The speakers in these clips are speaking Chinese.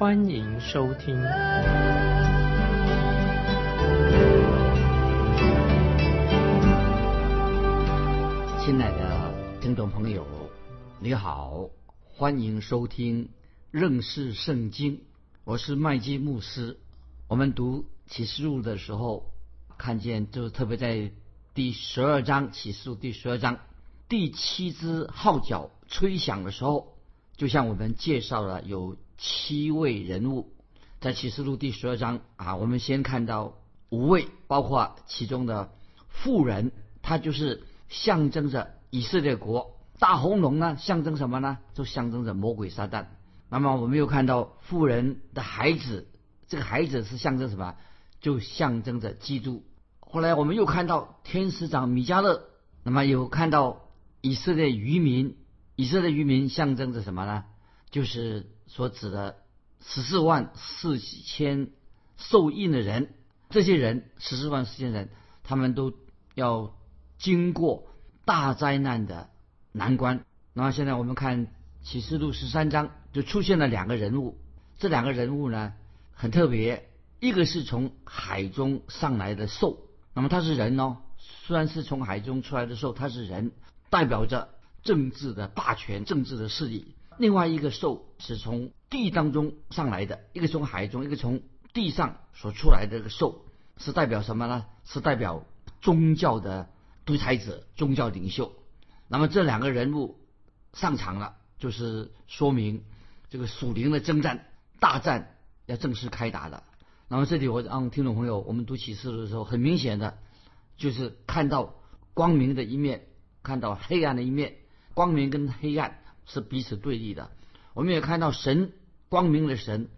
欢迎收听。亲爱的听众朋友，你好，欢迎收听认识圣经。我是麦基牧师。我们读启示录的时候，看见就特别在第十二章启示录第十二章第七支号角吹响的时候，就像我们介绍了有七位人物，在启示录第十二章啊，我们先看到五位，包括其中的妇人，她就是象征着以色列国。大红龙呢，象征什么呢？就象征着魔鬼撒旦。那么我们又看到妇人的孩子，这个孩子是象征什么？就象征着基督。后来我们又看到天使长米迦勒，那么有看到以色列渔民，以色列渔民象征着什么呢？就是所指的十四万四千受印的人，这些人十四万四千人，他们都要经过大灾难的难关。那现在我们看启示录十三章，就出现了两个人物，这两个人物呢很特别，一个是从海中上来的兽。那么他是人哦，虽然是从海中出来的兽，他是人，代表着政治的霸权、政治的势力。另外一个兽是从地当中上来的，一个从海中，一个从地上所出来的这个兽，是代表什么呢？是代表宗教的独裁者、宗教领袖。那么这两个人物上场了，就是说明这个属灵的征战大战要正式开打了。那么这里我让听众朋友，我们读启示的时候，很明显的，就是看到光明的一面，看到黑暗的一面。光明跟黑暗是彼此对立的。我们也看到神光明的神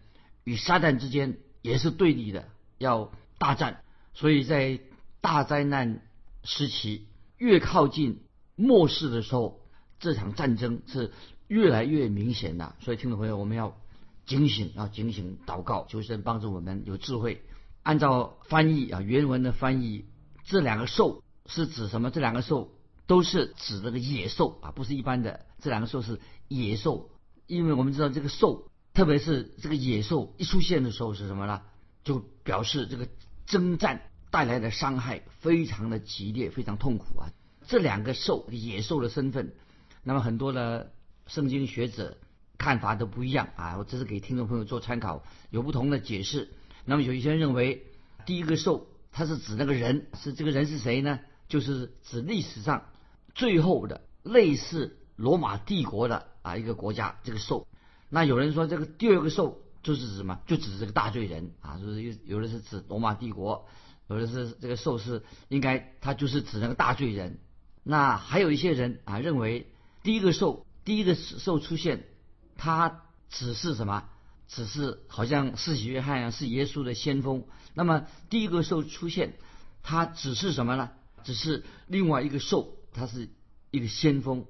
与撒旦之间也是对立的，要大战。所以在大灾难时期，越靠近末世的时候，这场战争是越来越明显的。所以听众朋友，我们要。警醒，要警醒，祷告，求神帮助我们有智慧。按照翻译啊，原文的翻译，这两个兽是指什么？这两个兽都是指这个野兽啊，不是一般的。这两个兽是野兽，因为我们知道这个兽，特别是这个野兽一出现的时候是什么呢？就表示这个征战带来的伤害非常的激烈，非常痛苦啊。这两个兽，野兽的身份，那么很多的圣经学者。看法都不一样啊！我这是给听众朋友做参考，有不同的解释。那么有一些人认为，第一个兽它是指那个人，是这个人是谁呢？就是指历史上最后的类似罗马帝国的啊一个国家这个兽。那有人说这个第二个兽就是指什么？就指这个大罪人啊，就是有有的是指罗马帝国，有的是这个兽是应该它就是指那个大罪人。那还有一些人啊认为，第一个兽第一个兽出现。他只是什么？只是好像是约翰啊，是耶稣的先锋。那么第一个兽出现，他只是什么呢？只是另外一个兽，它是一个先锋，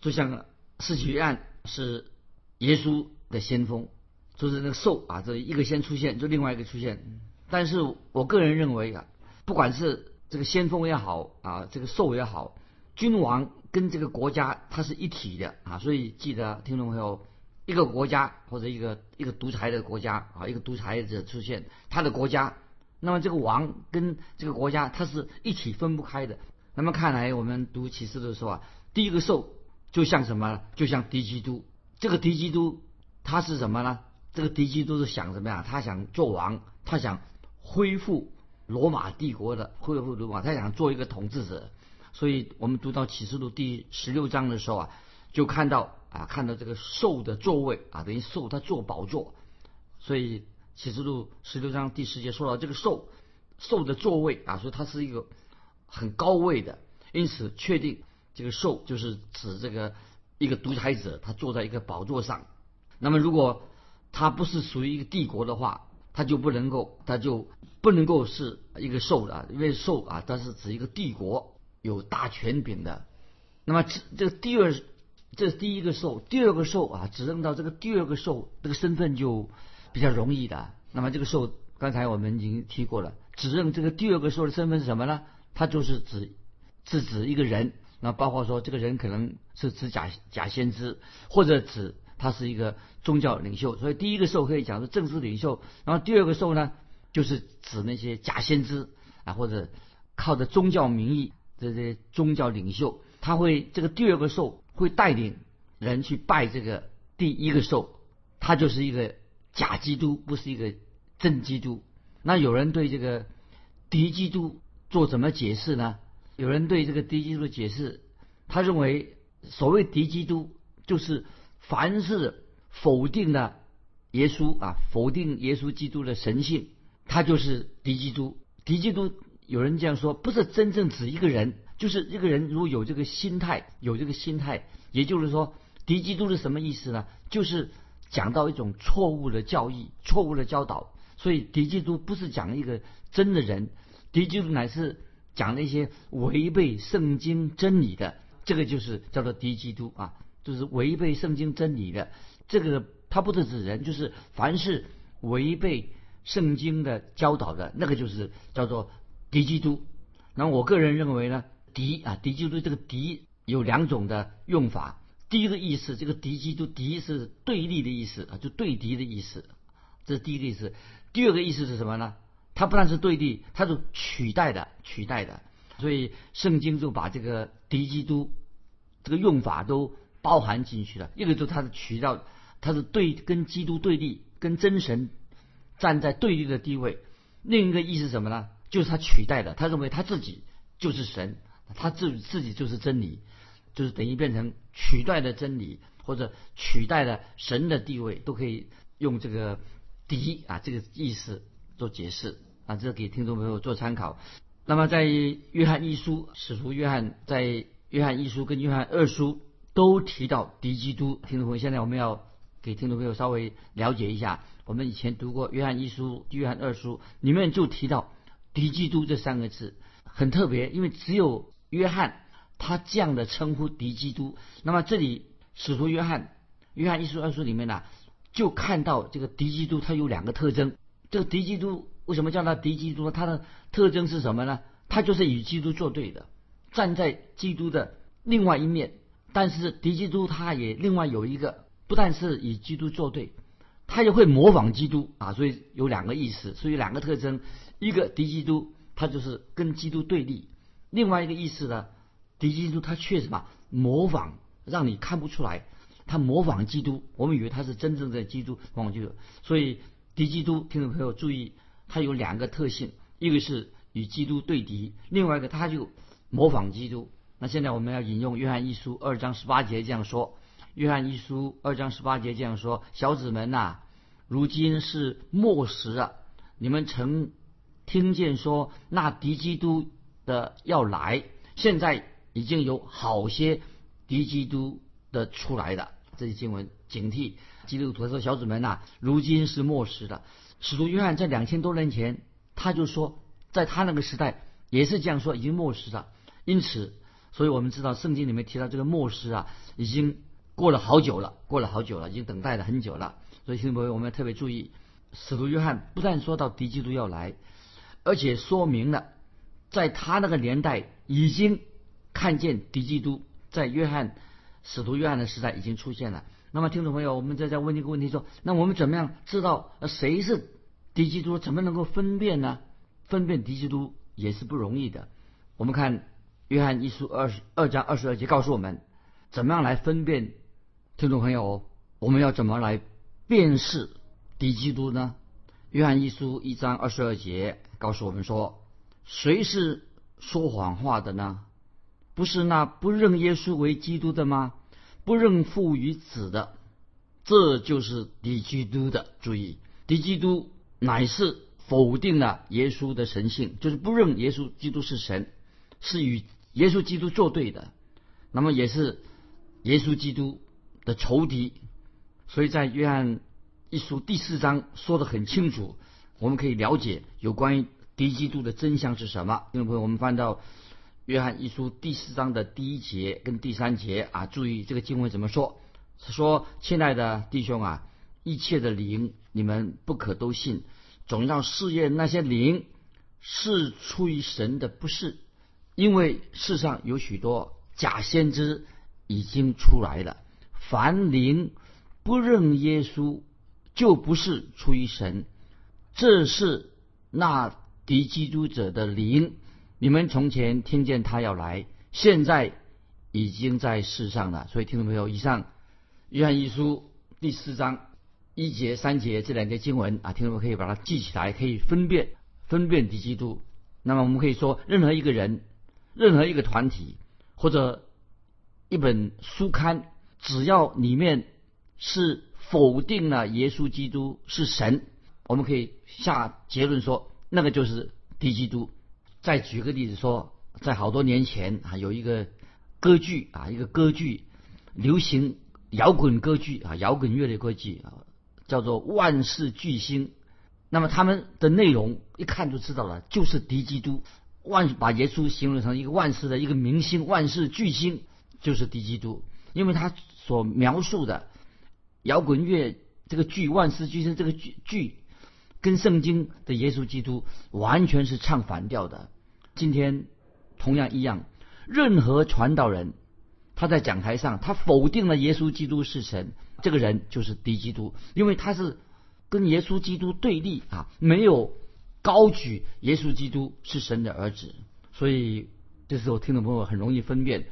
就像是约案是耶稣的先锋，就是那个兽啊，这一个先出现，就另外一个出现。但是我个人认为啊，不管是这个先锋也好啊，这个兽也好，君王跟这个国家它是一体的啊，所以记得听众朋友。一个国家或者一个一个独裁的国家啊，一个独裁者出现，他的国家，那么这个王跟这个国家，它是一起分不开的。那么看来我们读启示的时候啊，第一个兽就像什么？就像敌基督。这个敌基督他是什么呢？这个敌基督是想什么呀？他想做王，他想恢复罗马帝国的恢复罗马，他想做一个统治者。所以我们读到启示录第十六章的时候啊，就看到。啊，看到这个兽的座位啊，等于兽它坐宝座，所以启示录十六章第十节说到这个兽，兽的座位啊，所以它是一个很高位的，因此确定这个兽就是指这个一个独裁者，他坐在一个宝座上。那么如果他不是属于一个帝国的话，他就不能够，他就不能够是一个兽的，因为兽啊，它是指一个帝国有大权柄的。那么这这个第二，这是第一个兽，第二个兽啊，指认到这个第二个兽这个身份就比较容易的。那么这个兽，刚才我们已经提过了，指认这个第二个兽的身份是什么呢？它就是指是指一个人，那包括说这个人可能是指假假先知，或者指他是一个宗教领袖。所以第一个兽可以讲是政治领袖，然后第二个兽呢，就是指那些假先知啊，或者靠着宗教名义这些宗教领袖。他会这个第二个兽会带领人去拜这个第一个兽，他就是一个假基督，不是一个真基督。那有人对这个敌基督做怎么解释呢？有人对这个敌基督的解释，他认为所谓敌基督就是凡是否定的耶稣啊，否定耶稣基督的神性，他就是敌基督。敌基督有人这样说，不是真正指一个人。就是一个人如果有这个心态，有这个心态，也就是说，敌基督是什么意思呢？就是讲到一种错误的教义、错误的教导。所以敌基督不是讲一个真的人，敌基督乃是讲那些违背圣经真理的。这个就是叫做敌基督啊，就是违背圣经真理的。这个他不是指人，就是凡是违背圣经的教导的那个，就是叫做敌基督。那我个人认为呢？敌啊，敌基督这个敌有两种的用法。第一个意思，这个敌基督敌是对立的意思啊，就对敌的意思，这是第一个意思。第二个意思是什么呢？它不但是对立，它是取代的，取代的。所以圣经就把这个敌基督这个用法都包含进去了。一个就是它是取到，它是对跟基督对立，跟真神站在对立的地位。另一个意思什么呢？就是他取代的，他认为他自己就是神。他自自己就是真理，就是等于变成取代的真理，或者取代了神的地位，都可以用这个“敌”啊这个意思做解释啊，这给听众朋友做参考。那么在约翰一书，使徒约翰在约翰一书跟约翰二书都提到敌基督。听众朋友，现在我们要给听众朋友稍微了解一下，我们以前读过约翰一书、约翰二书，里面就提到敌基督这三个字，很特别，因为只有约翰他这样的称呼敌基督，那么这里使徒约翰约翰一书二书里面呢，就看到这个敌基督他有两个特征。这个敌基督为什么叫他敌基督呢？他的特征是什么呢？他就是与基督作对的，站在基督的另外一面。但是敌基督他也另外有一个，不但是与基督作对，他也会模仿基督啊。所以有两个意思，所以两个特征：一个敌基督，他就是跟基督对立。另外一个意思呢，敌基督他确实嘛模仿，让你看不出来，他模仿基督，我们以为他是真正的基督，模仿基督。所以敌基督，听众朋友注意，他有两个特性，一个是与基督对敌，另外一个他就模仿基督。那现在我们要引用约翰一书二章十八节这样说：约翰一书二章十八节这样说，小子们呐，如今是末时啊，你们曾听见说那敌基督。的要来，现在已经有好些敌基督的出来的。这些经文警惕基督徒说小子们呐，如今是末时的。使徒约翰在两千多年前，他就说，在他那个时代也是这样说，已经末时了。因此，所以我们知道圣经里面提到这个末时啊，已经过了好久了，过了好久了，已经等待了很久了。所以，听众朋友，我们要特别注意，使徒约翰不但说到敌基督要来，而且说明了。在他那个年代，已经看见敌基督在约翰使徒约翰的时代已经出现了。那么，听众朋友，我们再再问一个问题：说，那我们怎么样知道谁是敌基督？怎么能够分辨呢？分辨敌基督也是不容易的。我们看约翰一书二十二章二十二节告诉我们，怎么样来分辨？听众朋友，我们要怎么来辨识敌基督呢？约翰一书一章二十二节告诉我们说。谁是说谎话的呢？不是那不认耶稣为基督的吗？不认父与子的，这就是敌基督的。注意，敌基督乃是否定了耶稣的神性，就是不认耶稣基督是神，是与耶稣基督作对的。那么也是耶稣基督的仇敌。所以在约翰一书第四章说的很清楚，我们可以了解有关于敌基督的真相是什么。听众朋友，我们翻到约翰一书第四章的第一节跟第三节啊，注意这个经文怎么说？是说，亲爱的弟兄啊，一切的灵你们不可都信，总要试验那些灵是出于神的，不是，因为世上有许多假先知已经出来了。凡灵不认耶稣，就不是出于神。这是那敌基督者的灵。你们从前听见他要来，现在已经在世上了。所以，听众朋友，以上约翰一书第四章一节、三节这两节经文啊，听众们可以把它记起来，可以分辨分辨敌基督。那么，我们可以说，任何一个人、任何一个团体或者一本书刊，只要里面是否定了耶稣基督是神。我们可以下结论说，那个就是敌基督。再举个例子说，在好多年前啊，有一个歌剧啊，一个歌剧，流行摇滚歌剧啊，摇滚乐的歌剧啊，叫做《万世巨星》。那么他们的内容一看就知道了，就是敌基督。万把耶稣形容成一个万世的一个明星，万世巨星，就是敌基督。因为他所描述的摇滚乐这个剧《万世巨星》这个剧剧。跟圣经的耶稣基督完全是唱反调的。今天同样一样，任何传道人他在讲台上他否定了耶稣基督是神，这个人就是敌基督，因为他是跟耶稣基督对立啊，没有高举耶稣基督是神的儿子。所以这时候听众朋友很容易分辨。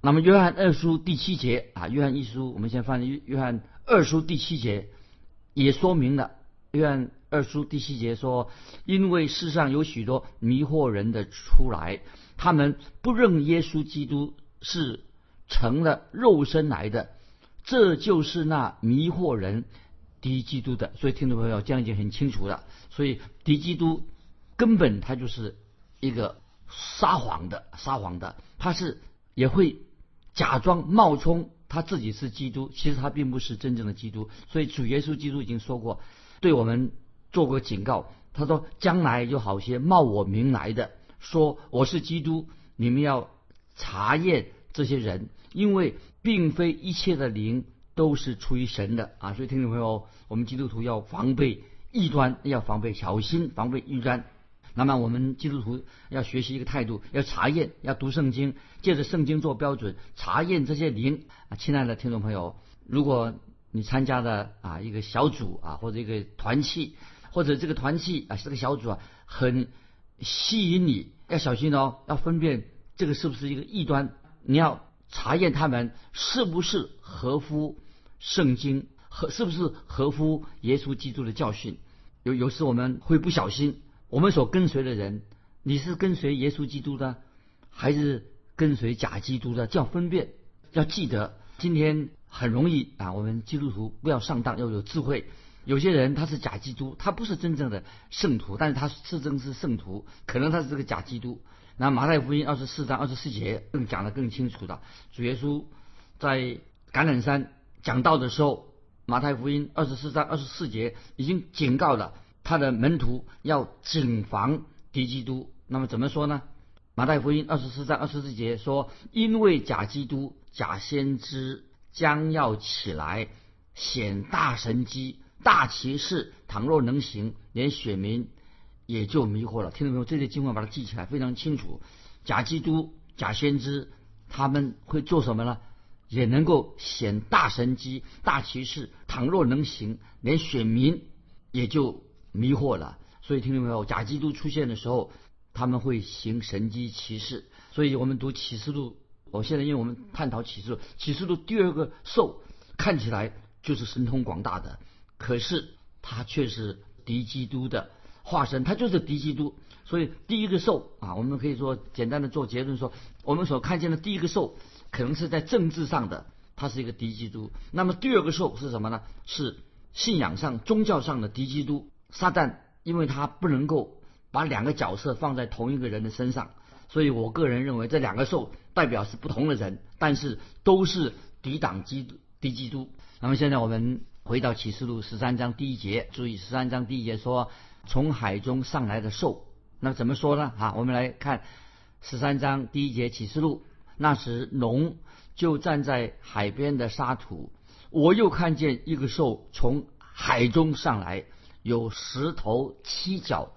那么约翰二书第七节啊，约翰一书我们先翻约约翰二书第七节也说明了约翰。二书第七节说：“因为世上有许多迷惑人的出来，他们不认耶稣基督是成了肉身来的，这就是那迷惑人敌基督的。所以听众朋友这样已经很清楚了。所以敌基督根本他就是一个撒谎的，撒谎的，他是也会假装冒充他自己是基督，其实他并不是真正的基督。所以主耶稣基督已经说过，对我们。”做过警告，他说：“将来有好些冒我名来的，说我是基督，你们要查验这些人，因为并非一切的灵都是出于神的啊！所以听众朋友，我们基督徒要防备异端，要防备小心防备异端。那么我们基督徒要学习一个态度，要查验，要读圣经，借着圣经做标准，查验这些灵啊！亲爱的听众朋友，如果你参加的啊一个小组啊或者一个团契。”或者这个团契啊，这个小组啊，很吸引你，要小心哦，要分辨这个是不是一个异端，你要查验他们是不是合乎圣经，和是不是合乎耶稣基督的教训。有有时我们会不小心，我们所跟随的人，你是跟随耶稣基督的，还是跟随假基督的？要分辨，要记得，今天很容易啊，我们基督徒不要上当，要有智慧。有些人他是假基督，他不是真正的圣徒，但是他自称是圣徒，可能他是这个假基督。那马太福音二十四章二十四节更讲得更清楚的，主耶稣在橄榄山讲道的时候，马太福音二十四章二十四节已经警告了他的门徒要谨防敌基督。那么怎么说呢？马太福音二十四章二十四节说：“因为假基督、假先知将要起来显大神机。”大骑士倘若能行，连选民也就迷惑了。听众朋友，这些经文把它记起来，非常清楚。假基督、假先知他们会做什么呢？也能够显大神机。大骑士倘若能行，连选民也就迷惑了。所以听众朋友，假基督出现的时候，他们会行神机骑士。所以我们读启示录，我现在因为我们探讨启示录，启示录第二个兽看起来就是神通广大的。可是他却是敌基督的化身，他就是敌基督。所以第一个兽啊，我们可以说简单的做结论说，我们所看见的第一个兽可能是在政治上的，他是一个敌基督。那么第二个兽是什么呢？是信仰上、宗教上的敌基督撒旦，因为他不能够把两个角色放在同一个人的身上，所以我个人认为这两个兽代表是不同的人，但是都是抵挡基督、敌基督。那么现在我们。回到启示录十三章第一节，注意十三章第一节说：“从海中上来的兽。那怎么说呢？啊，我们来看十三章第一节启示录。那时龙就站在海边的沙土，我又看见一个兽从海中上来，有十头七角，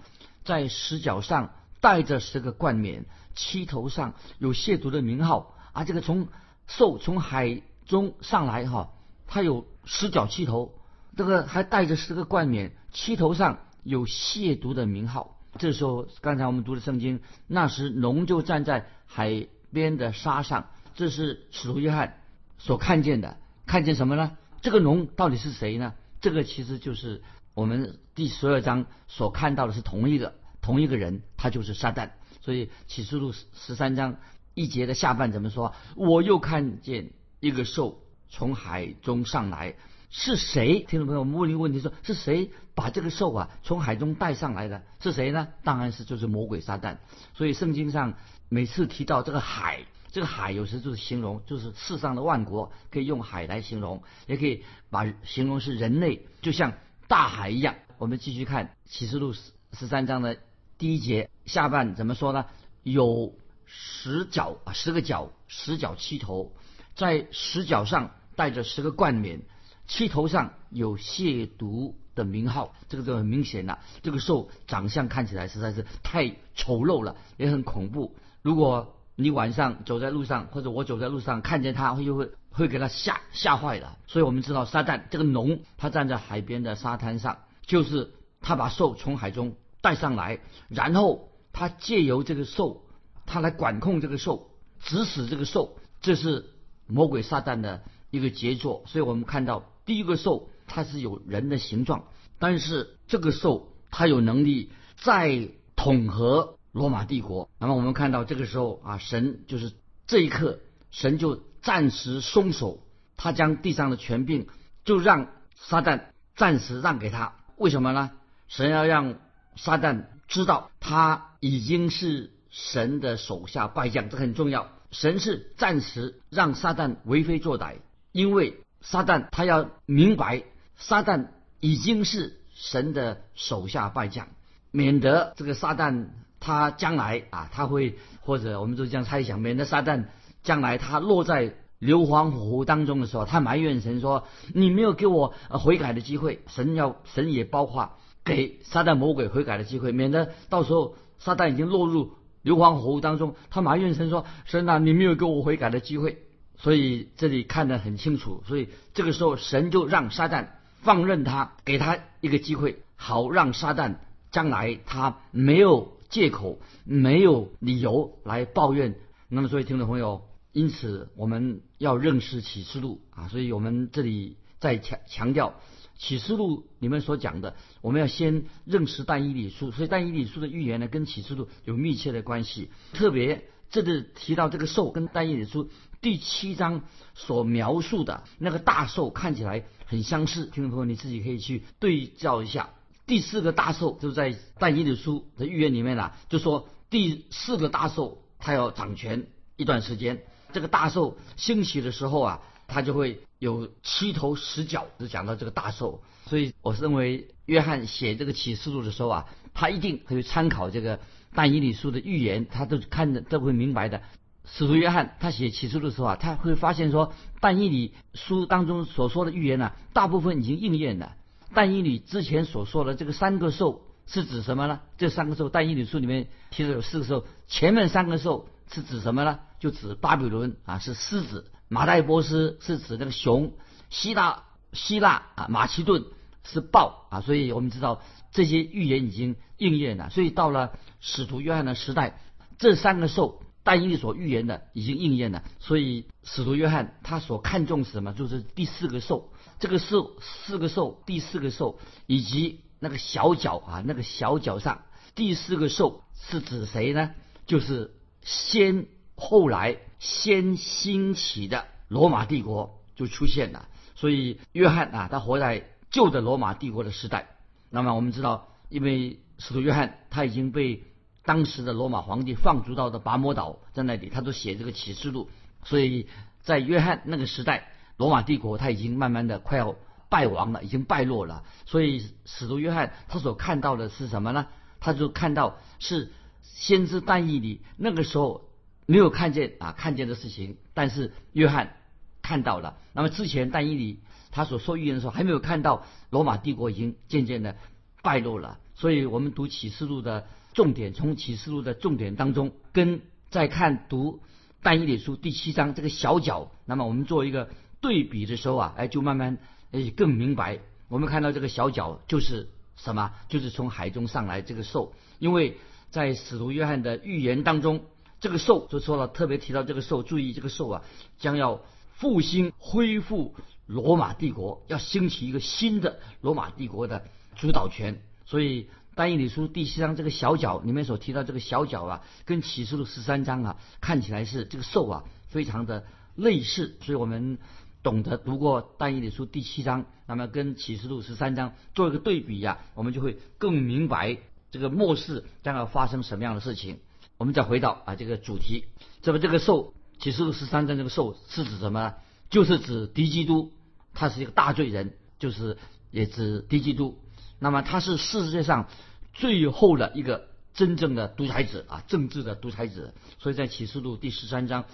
在十角上带着十个冠冕，七头上有亵渎的名号。啊，这个从兽从海中上来哈，它有十角七头，这个还带着十个冠冕，七头上有亵渎的名号。这时候，刚才我们读的圣经，那时龙就站在海边的沙上，这是使徒约翰所看见的。看见什么呢？这个龙到底是谁呢？这个其实就是我们第十二章所看到的是同一个同一个人，他就是撒旦。所以启示录十三章一节的下半怎么说？我又看见一个兽从海中上来。是谁？听众朋友，我们问一个问题：说是谁把这个兽啊从海中带上来的？是谁呢？当然是就是魔鬼撒旦。所以圣经上每次提到这个海，这个海有时就是形容就是世上的万国，可以用海来形容，也可以把形容是人类，就像大海一样。我们继续看启示录十十三章的第一节下半怎么说呢？有十角啊，十个角，十角七头，在十角上带着十个冠冕。七头上有亵渎的名号，这个就很明显了。这个兽长相看起来实在是太丑陋了，也很恐怖。如果你晚上走在路上，或者我走在路上看见它，会就会会给它吓吓坏了。所以我们知道撒旦这个龙，他站在海边的沙滩上，就是他把兽从海中带上来，然后他借由这个兽，他来管控这个兽，指使这个兽，这是魔鬼撒旦的一个杰作。所以我们看到。第一个兽，它是有人的形状，但是这个兽它有能力再统合罗马帝国。那么我们看到这个时候啊，神就是这一刻，神就暂时松手，他将地上的权柄就让撒旦暂时让给他。为什么呢？神要让撒旦知道他已经是神的手下败将，这很重要。神是暂时让撒旦为非作歹，因为。撒旦他要明白，撒旦已经是神的手下败将，免得这个撒旦他将来啊，他会或者我们就这样猜想，免得撒旦将来他落在硫磺火湖当中的时候，他埋怨神说：“你没有给我悔改的机会。”神要神也包括给撒旦魔鬼悔改的机会，免得到时候撒旦已经落入硫磺火湖当中，他埋怨神说：“神啊，你没有给我悔改的机会。”所以这里看得很清楚，所以这个时候神就让撒旦放任他，给他一个机会，好让撒旦将来他没有借口、没有理由来抱怨。那么，所以听众朋友，因此我们要认识启示录啊，所以我们这里在强强调启示录里面所讲的，我们要先认识但以理书，所以但以理书的预言呢，跟启示录有密切的关系。特别这里提到这个兽跟但以理书。第七章所描述的那个大兽看起来很相似，听众朋友你自己可以去对照一下。第四个大兽就在但以理书的预言里面了，就说第四个大兽它要掌权一段时间。这个大兽兴起的时候啊，它就会有七头十角，就讲到这个大兽。所以我认为约翰写这个启示录的时候啊，他一定会参考这个但以理书的预言，他都看的都会明白的。使徒约翰他写启示录的时候啊，他会发现说，但以理书当中所说的预言呢，大部分已经应验了。但以理之前所说的这个三个兽是指什么呢？这三个兽，但以理书里面提的有四个兽，前面三个兽是指什么呢？就指巴比伦啊，是狮子；马代波斯是指那个熊；希腊希腊啊，马其顿是豹啊。所以我们知道这些预言已经应验了。所以到了使徒约翰的时代，这三个兽。但以理所预言的已经应验了，所以使徒约翰他所看重是什么？就是第四个兽，这个兽四个兽，第四个兽以及那个小角啊，那个小角上第四个兽是指谁呢？就是先后来先兴起的罗马帝国就出现了。所以约翰啊，他活在旧的罗马帝国的时代。那么我们知道，因为使徒约翰他已经被。当时的罗马皇帝放逐到的拔摩岛，在那里，他都写这个启示录。所以在约翰那个时代，罗马帝国他已经慢慢的快要败亡了，已经败落了。所以使徒约翰他所看到的是什么呢？他就看到是先知但以理那个时候没有看见啊看见的事情，但是约翰看到了。那么之前但以理他所说预言的时候还没有看到罗马帝国已经渐渐的败落了。所以我们读启示录的重点，从启示录的重点当中，跟在看读但以理书第七章这个小角，那么我们做一个对比的时候啊，哎，就慢慢哎更明白。我们看到这个小角就是什么？就是从海中上来这个兽，因为在使徒约翰的预言当中，这个兽就说了，特别提到这个兽，注意这个兽啊，将要复兴恢复罗马帝国，要兴起一个新的罗马帝国的主导权。所以，但以理书第七章这个小角里面所提到这个小角啊，跟启示录十三章啊，看起来是这个兽啊，非常的类似。所以我们懂得读过但以理书第七章，那么跟启示录十三章做一个对比呀，我们就会更明白这个末世将要发生什么样的事情。我们再回到啊这个主题，这么这个兽，启示录十三章这个兽是指什么？就是指敌基督，他是一个大罪人，就是也指敌基督。那么他是世界上最后的一个真正的独裁者啊，政治的独裁者。所以在启示录第十三章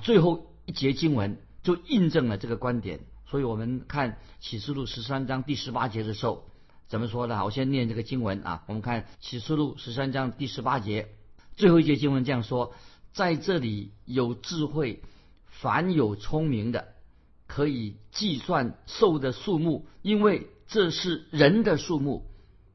最后一节经文就印证了这个观点。所以我们看启示录十三章第十八节的时候怎么说呢？我先念这个经文啊。我们看启示录十三章第十八节最后一节经文这样说：在这里有智慧，凡有聪明的，可以计算兽的数目，因为。这是人的数目，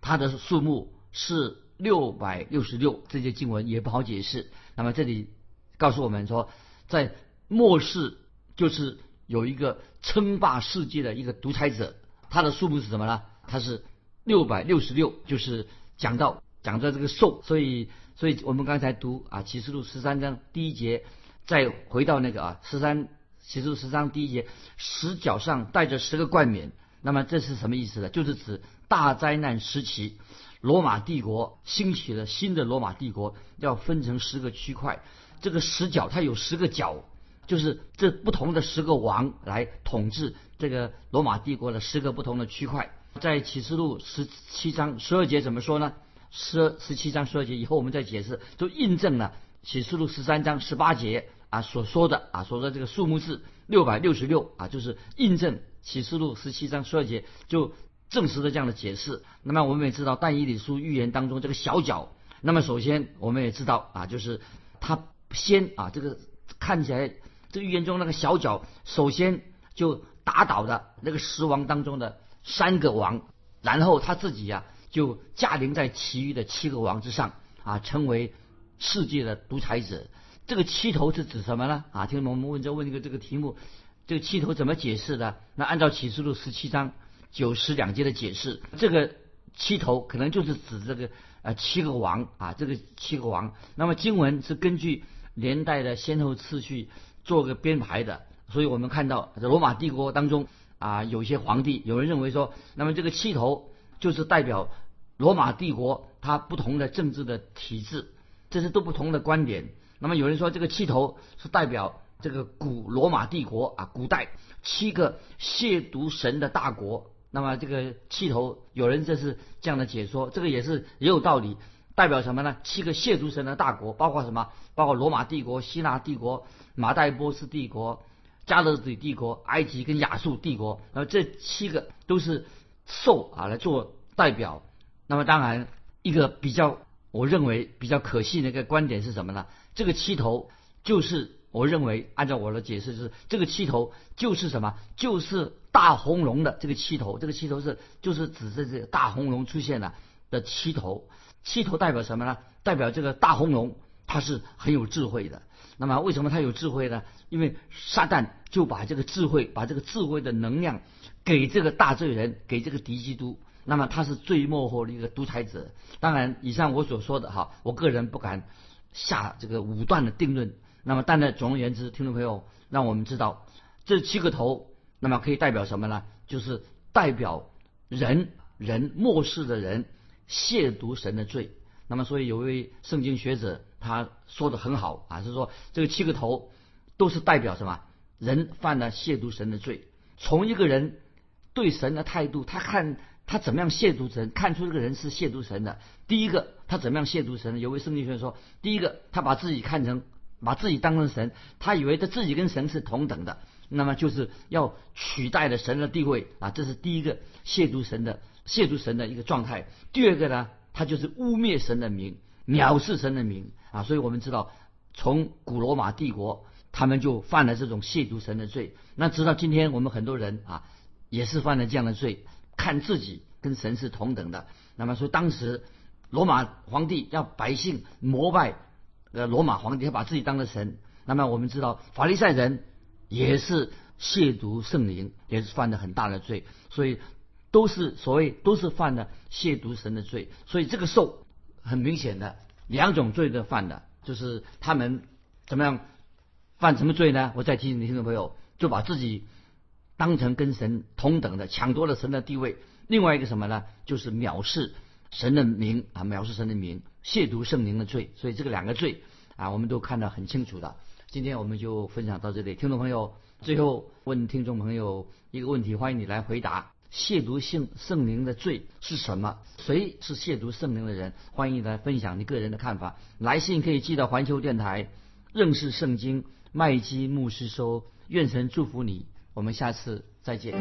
它的数目是六百六十六。这些经文也不好解释。那么这里告诉我们说，在末世就是有一个称霸世界的一个独裁者，他的数目是什么呢？他是六百六十六，就是讲到讲到这个兽。所以，所以我们刚才读啊启示录十三章第一节，再回到那个啊十三启示录十三第一节，十角上带着十个冠冕。那么这是什么意思呢？就是指大灾难时期，罗马帝国兴起了新的罗马帝国，要分成十个区块。这个十角它有十个角，就是这不同的十个王来统治这个罗马帝国的十个不同的区块。在启示录十七章十二节怎么说呢？十十七章十二节以后我们再解释，就印证了启示录十三章十八节啊所说的啊所说的这个数目字六百六十六啊，就是印证。启示录十七章十二节就证实了这样的解释。那么我们也知道但以理书预言当中这个小角。那么首先我们也知道啊，就是他先啊这个看起来这个预言中那个小角，首先就打倒的那个十王当中的三个王，然后他自己呀就驾临在其余的七个王之上啊，成为世界的独裁者。这个七头是指什么呢？啊，听我们问这问一个这个题目。这个七头怎么解释的？那按照启示录十七章九十两节的解释，这个七头可能就是指这个呃七个王啊，这个七个王。那么经文是根据年代的先后次序做个编排的，所以我们看到罗马帝国当中啊，有一些皇帝，有人认为说，那么这个七头就是代表罗马帝国它不同的政治的体制，这是都不同的观点。那么有人说这个七头是代表。这个古罗马帝国啊，古代七个亵渎神的大国，那么这个七头有人这是这样的解说，这个也是也有道理，代表什么呢？七个亵渎神的大国，包括什么？包括罗马帝国、希腊帝国、马代波斯帝国、加勒底帝国、埃及跟亚述帝国，那么这七个都是兽啊来做代表。那么当然一个比较我认为比较可信的一个观点是什么呢？这个七头就是。我认为，按照我的解释，就是这个七头就是什么？就是大红龙的这个七头。这个七头是就是指这这大红龙出现了的七头。七头代表什么呢？代表这个大红龙它是很有智慧的。那么为什么它有智慧呢？因为撒旦就把这个智慧，把这个智慧的能量给这个大罪人，给这个敌基督。那么他是最幕后的一个独裁者。当然，以上我所说的哈，我个人不敢下这个武断的定论。那么，但呢，总而言之，听众朋友，让我们知道这七个头，那么可以代表什么呢？就是代表人人末世的人亵渎神的罪。那么，所以有一位圣经学者他说的很好啊，是说这个七个头都是代表什么？人犯了亵渎神的罪。从一个人对神的态度，他看他怎么样亵渎神，看出这个人是亵渎神的。第一个，他怎么样亵渎神？有位圣经学说，第一个，他把自己看成，把自己当成神，他以为他自己跟神是同等的，那么就是要取代了神的地位啊，这是第一个亵渎神的亵渎神的一个状态。第二个呢，他就是污蔑神的名，藐视神的名啊。所以我们知道，从古罗马帝国，他们就犯了这种亵渎神的罪。那直到今天，我们很多人啊。也是犯了这样的罪，看自己跟神是同等的。那么说，当时罗马皇帝要百姓膜拜呃罗马皇帝，要把自己当了神。那么我们知道，法利赛人也是亵渎圣灵，也是犯了很大的罪。所以都是所谓都是犯了亵渎神的罪。所以这个受很明显的两种罪的犯的，就是他们怎么样犯什么罪呢？我再提醒你听众朋友，就把自己。当成跟神同等的，抢夺了神的地位。另外一个什么呢？就是藐视神的名啊，藐视神的名，亵渎圣灵的罪。所以这个两个罪啊，我们都看得很清楚的。今天我们就分享到这里，听众朋友，最后问听众朋友一个问题，欢迎你来回答：亵渎圣圣灵的罪是什么？谁是亵渎圣灵的人？欢迎你来分享你个人的看法。来信可以寄到环球电台，认识圣经麦基牧师收。愿神祝福你。我们下次再见。